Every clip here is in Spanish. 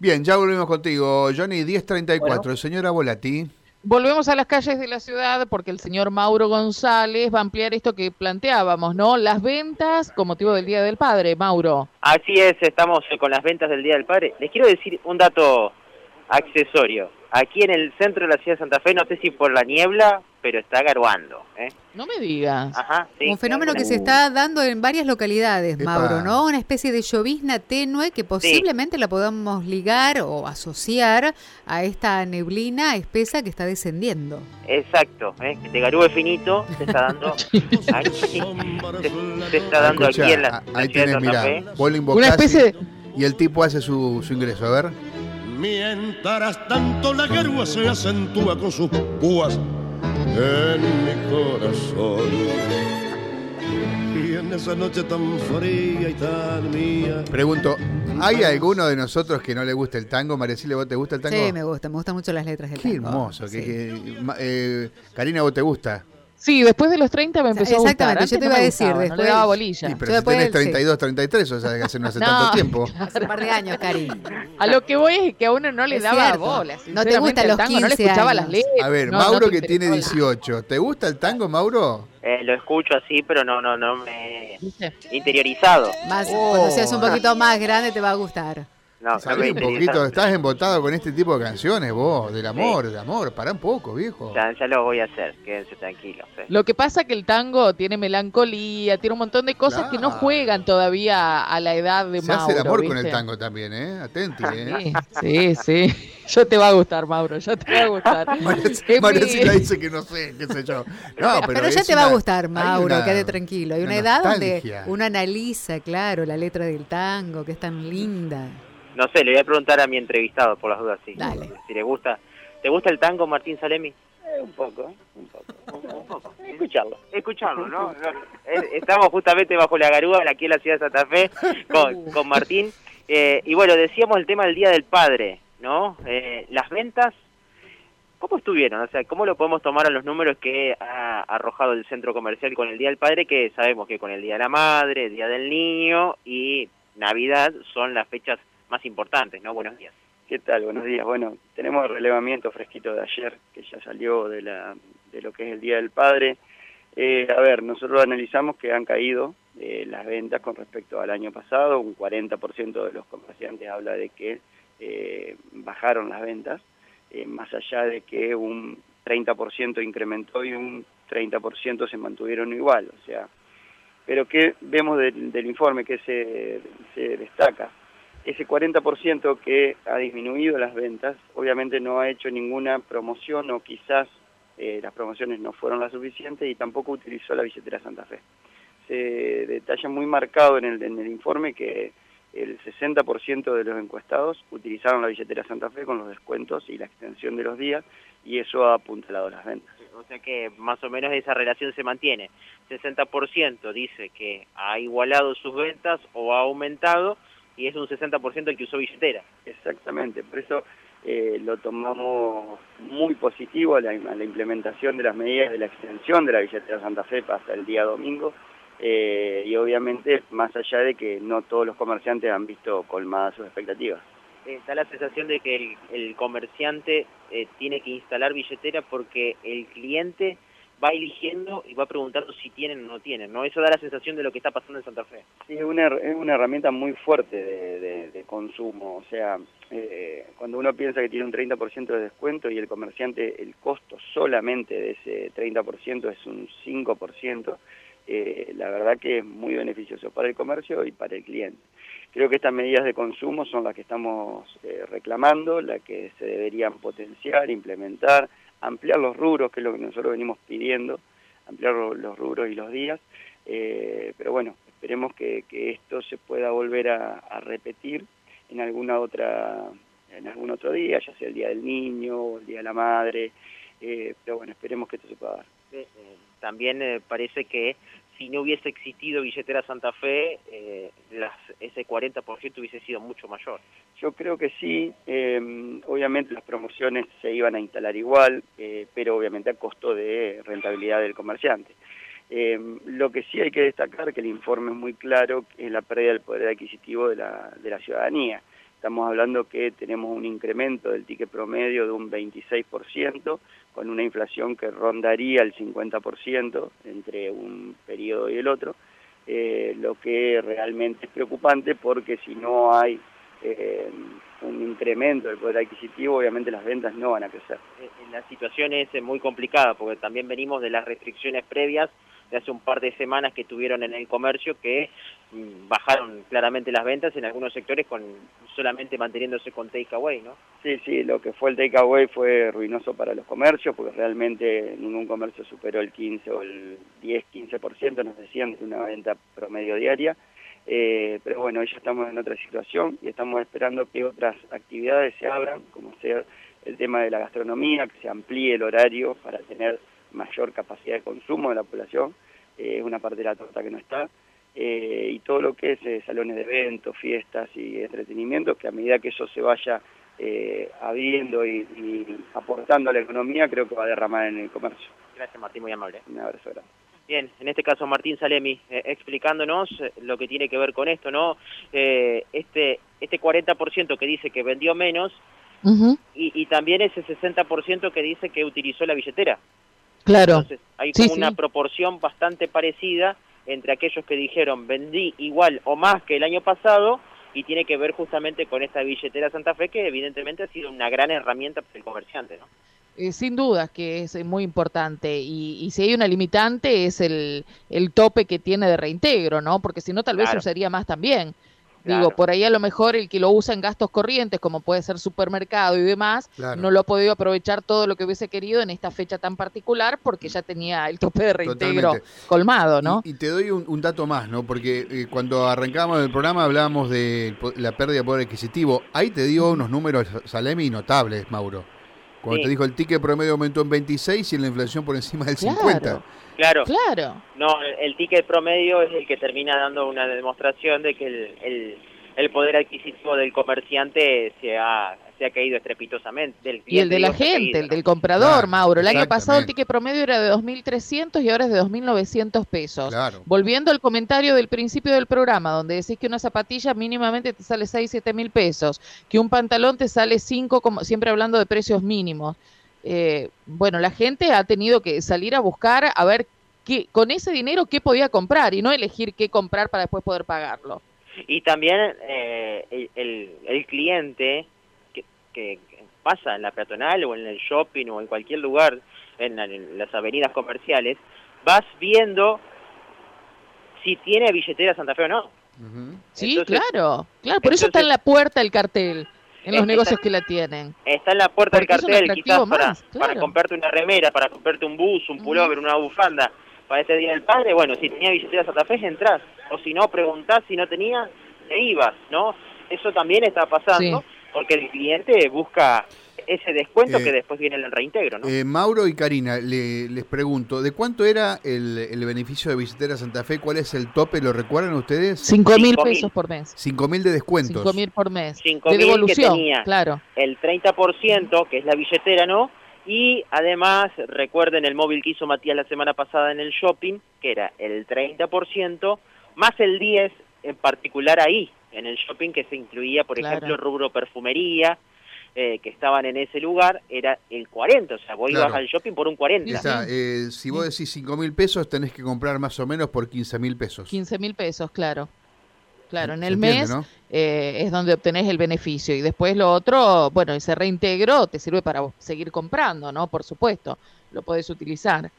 Bien, ya volvemos contigo, Johnny, 1034, señora Volati. Volvemos a las calles de la ciudad porque el señor Mauro González va a ampliar esto que planteábamos, ¿no? Las ventas con motivo del Día del Padre, Mauro. Así es, estamos con las ventas del Día del Padre. Les quiero decir un dato accesorio. Aquí en el centro de la ciudad de Santa Fe, no sé si por la niebla, pero está garuando. ¿eh? No me digas. Ajá, Un fenómeno que se está dando en varias localidades, Mauro, ¿no? Una especie de llovizna tenue que posiblemente la podamos ligar o asociar a esta neblina espesa que está descendiendo. Exacto, ¿eh? que te garúe finito se está dando aquí, se, está dando aquí en la, ahí tienes, mira, Una especie y el tipo hace su, su ingreso, a ver. Mientras tanto la garúa se acentúa con sus púas en mi corazón. Y en esa noche tan fría y tan mía. Pregunto, ¿hay alguno de nosotros que no le guste el tango? Maricile, ¿vos te gusta el tango? Sí, me gusta, me gustan mucho las letras del Qué tango. hermoso. Eh, Karina, ¿vos te gusta? Sí, después de los 30 me empezó a gustar. Exactamente, yo te iba a decir, después... No le daba bolilla. Sí, pero si tenés 32, 33, o sea, que hace no hace tanto tiempo. Hace un par de años, Cari. A lo que voy es que a uno no le daba bola. No te gusta los tango, 15 no le escuchaba las letras. A ver, Mauro que tiene 18, ¿te gusta el tango, Mauro? Eh, lo escucho así, pero no, no, no me interiorizado. Más, cuando seas un poquito más grande te va a gustar. No, un poquito, estás embotado con este tipo de canciones vos, del amor, del amor, para un poco, viejo. Ya, ya, lo voy a hacer, quédense tranquilos. Lo que pasa que el tango tiene melancolía, tiene un montón de cosas que no juegan todavía a la edad de Se Mauro. Se hace el amor con el tango también, ¿eh? Atenti, ¿eh? Sí, sí, Ya te va a gustar, Mauro, ya te va a gustar. Marecita dice que no sé, qué sé yo. No, pero, pero ya te va a gustar, Mauro, quede tranquilo. Hay una, una edad donde uno analiza, claro, la letra del tango, que es tan linda. No sé, le voy a preguntar a mi entrevistado por las dudas, sí. Si le gusta. ¿Te gusta el tango, Martín Salemi? Eh, un poco, un poco. Un poco. Escucharlo. Escucharlo, ¿no? Eh, estamos justamente bajo la garúa aquí en la ciudad de Santa Fe con, con Martín. Eh, y bueno, decíamos el tema del Día del Padre, ¿no? Eh, las ventas, ¿cómo estuvieron? O sea, ¿cómo lo podemos tomar a los números que ha arrojado el centro comercial con el Día del Padre? Que sabemos que con el Día de la Madre, el Día del Niño y Navidad son las fechas más importantes, ¿no? Buenos días. ¿Qué tal? Buenos días. Bueno, tenemos el relevamiento fresquito de ayer, que ya salió de, la, de lo que es el Día del Padre. Eh, a ver, nosotros analizamos que han caído eh, las ventas con respecto al año pasado, un 40% de los comerciantes habla de que eh, bajaron las ventas, eh, más allá de que un 30% incrementó y un 30% se mantuvieron igual, o sea, pero ¿qué vemos del, del informe que se, se destaca? Ese 40% que ha disminuido las ventas, obviamente no ha hecho ninguna promoción o quizás eh, las promociones no fueron las suficientes y tampoco utilizó la billetera Santa Fe. Se detalla muy marcado en el, en el informe que el 60% de los encuestados utilizaron la billetera Santa Fe con los descuentos y la extensión de los días y eso ha apuntalado las ventas. O sea que más o menos esa relación se mantiene. 60% dice que ha igualado sus ventas o ha aumentado y es un 60% el que usó billetera. Exactamente, por eso eh, lo tomamos muy positivo a la, a la, implementación de las medidas de la extensión de la billetera Santa Fe hasta el día domingo eh, y obviamente más allá de que no todos los comerciantes han visto colmadas sus expectativas. Está la sensación de que el, el comerciante eh, tiene que instalar billetera porque el cliente va eligiendo y va preguntando si tienen o no tienen, ¿no? Eso da la sensación de lo que está pasando en Santa Fe. Sí, es una, es una herramienta muy fuerte de, de, de consumo, o sea, eh, cuando uno piensa que tiene un 30% de descuento y el comerciante, el costo solamente de ese 30% es un 5%, eh, la verdad que es muy beneficioso para el comercio y para el cliente. Creo que estas medidas de consumo son las que estamos eh, reclamando, las que se deberían potenciar, implementar, ampliar los rubros, que es lo que nosotros venimos pidiendo, ampliar los rubros y los días, eh, pero bueno, esperemos que, esto se pueda volver a, a, repetir en alguna otra en algún otro día, ya sea el Día del Niño o el Día de la Madre, eh, pero bueno, esperemos que esto se pueda dar. Eh, también parece que si no hubiese existido Billetera Santa Fe, eh, las, ese 40% hubiese sido mucho mayor. Yo creo que sí, eh, obviamente las promociones se iban a instalar igual, eh, pero obviamente a costo de rentabilidad del comerciante. Eh, lo que sí hay que destacar, que el informe es muy claro, es la pérdida del poder adquisitivo de la, de la ciudadanía. Estamos hablando que tenemos un incremento del ticket promedio de un 26%, con una inflación que rondaría el 50% entre un periodo y el otro, eh, lo que realmente es preocupante porque si no hay eh, un incremento del poder adquisitivo, obviamente las ventas no van a crecer. Eh, la situación es muy complicada porque también venimos de las restricciones previas de hace un par de semanas que tuvieron en el comercio que mm, bajaron claramente las ventas en algunos sectores con solamente manteniéndose con takeaway, ¿no? Sí, sí, lo que fue el takeaway fue ruinoso para los comercios porque realmente ningún comercio superó el 15 o el 10, 15%, nos decían, de una venta promedio diaria. Eh, pero bueno, ya estamos en otra situación y estamos esperando que otras actividades se abran, como sea el tema de la gastronomía, que se amplíe el horario para tener mayor capacidad de consumo de la población, eh, es una parte de la torta que no está, eh, y todo lo que es eh, salones de eventos, fiestas y entretenimiento, que a medida que eso se vaya abriendo y, aportando a la economía, creo que va a derramar en el comercio. Gracias Martín, muy amable. Un abrazo grande. Bien, en este caso Martín Salemi explicándonos lo que tiene que ver con esto, ¿no? este este 40% que dice que vendió menos y, y, también ese 60% que dice que utilizó la billetera. Claro. Entonces, hay como una proporción bastante parecida entre aquellos que dijeron vendí igual o más que el año pasado y tiene que ver justamente con esta billetera Santa Fe que evidentemente ha sido una gran herramienta para el comerciante, ¿no? Eh, sin dudas que es muy importante y, si hay una limitante es el, el tope que tiene de reintegro, ¿no? Porque si no tal vez usaría más también. Digo, por ahí a lo mejor el que lo usa en gastos corrientes, como puede ser supermercado y demás, no lo ha podido aprovechar todo lo que hubiese querido en esta fecha tan particular porque ya tenía el tope de reintegro colmado, ¿no? Y, te doy un, dato más, ¿no? Porque eh, cuando arrancábamos el programa hablábamos de la pérdida de poder adquisitivo. Ahí te dio unos números, Salemi, notables, Mauro. Cuando te dijo el ticket promedio aumentó en 26 y la inflación por encima del 50. Claro. Claro. No, el ticket promedio es el que termina dando una demostración de que el, el, poder adquisitivo del comerciante se ha, se ha caído estrepitosamente. Del y el de la gente, el del comprador, Mauro. El año pasado el ticket promedio era de 2.300 y ahora es de 2.900 pesos. Volviendo al comentario del principio del programa, donde decís que una zapatilla mínimamente te sale 6, 7 mil pesos, que un pantalón te sale 5, como siempre hablando de precios mínimos. Eh, bueno, la gente ha tenido que salir a buscar a ver qué, con ese dinero qué podía comprar y no elegir qué comprar para después poder pagarlo. Y también eh, el, el, cliente que, que, pasa en la peatonal o en el shopping o en cualquier lugar, en, las avenidas comerciales, vas viendo si tiene billetera Santa Fe o no. Sí, claro, claro, por eso está en la puerta el cartel en los negocios que la tienen. Está en la puerta del cartel, quizás para, para comprarte una remera, para comprarte un bus, un pullover, una bufanda para ese Día del Padre. Bueno, si tenía billetera Santa Fe, entras. O si no, preguntás si no tenía, te ibas, ¿no? Eso también está pasando porque el cliente busca ese descuento que eh, después viene el reintegro. ¿no? Eh, Mauro y Karina, les pregunto, ¿de cuánto era el, beneficio de billetera Santa Fe? ¿Cuál es el tope? ¿Lo recuerdan ustedes? Cinco mil pesos por mes. Cinco mil de descuentos. Cinco mil por mes. De devolución, tenía claro. el 30%, que es la billetera, ¿no? Y además, recuerden el móvil que hizo Matías la semana pasada en el shopping, que era el 30%, más el 10% en particular ahí, en el shopping, que se incluía, por ejemplo, rubro perfumería, eh, que estaban en ese lugar era el 40, o sea, vos ibas al shopping por un 40. Eh, si vos decís 5 mil pesos, tenés que comprar más o menos por 15 mil pesos. 15 mil pesos, claro. Claro, en el mes eh, es donde obtenés el beneficio y después lo otro, bueno, ese reintegro te sirve para seguir comprando, ¿no? Por supuesto, lo podés utilizar.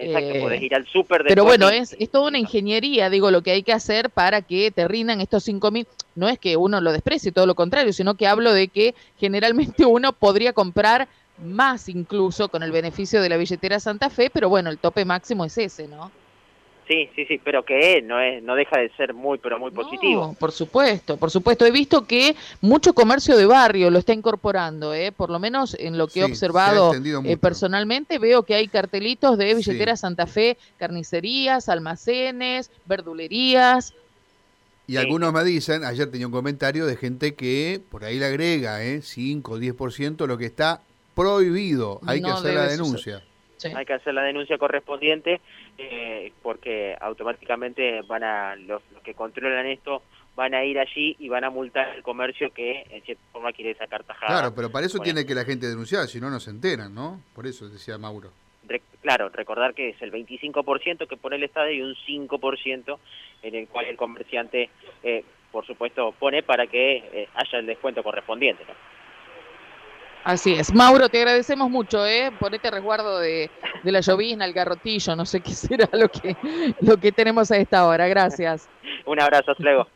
Eh, podés ir al súper. Pero bueno, es, es toda una ingeniería, digo, lo que hay que hacer para que te rindan estos cinco mil. No es que uno lo desprecie, todo lo contrario, sino que hablo de que generalmente uno podría comprar más incluso con el beneficio de la billetera Santa Fe, pero bueno, el tope máximo es ese, ¿no? Sí, sí, sí, pero que no es, no deja de ser muy, pero muy positivo. por supuesto, por supuesto. He visto que mucho comercio de barrio lo está incorporando, ¿eh? por lo menos en lo que he observado eh, personalmente, veo que hay cartelitos de billetera Santa Fe, carnicerías, almacenes, verdulerías. Y algunos me dicen, ayer tenía un comentario de gente que por ahí le agrega ¿eh? 5 o 10% lo que está prohibido. Hay que hacer la denuncia. Hay que hacer la denuncia correspondiente eh, porque automáticamente van a los, que controlan esto van a ir allí y van a multar el comercio que en cierta forma quiere sacar tajada. Claro, pero para eso tiene que la gente denunciar, si no, no se enteran, ¿no? Por eso decía Mauro. claro, recordar que es el 25% que pone el Estado y un 5% en el cual el comerciante, eh, por supuesto, pone para que eh, haya el descuento correspondiente. ¿no? Así es. Mauro, te agradecemos mucho, ¿eh? Ponete resguardo de, de la llovizna, el garrotillo, no sé qué será lo que, lo que tenemos a esta hora. Gracias. Un abrazo, luego.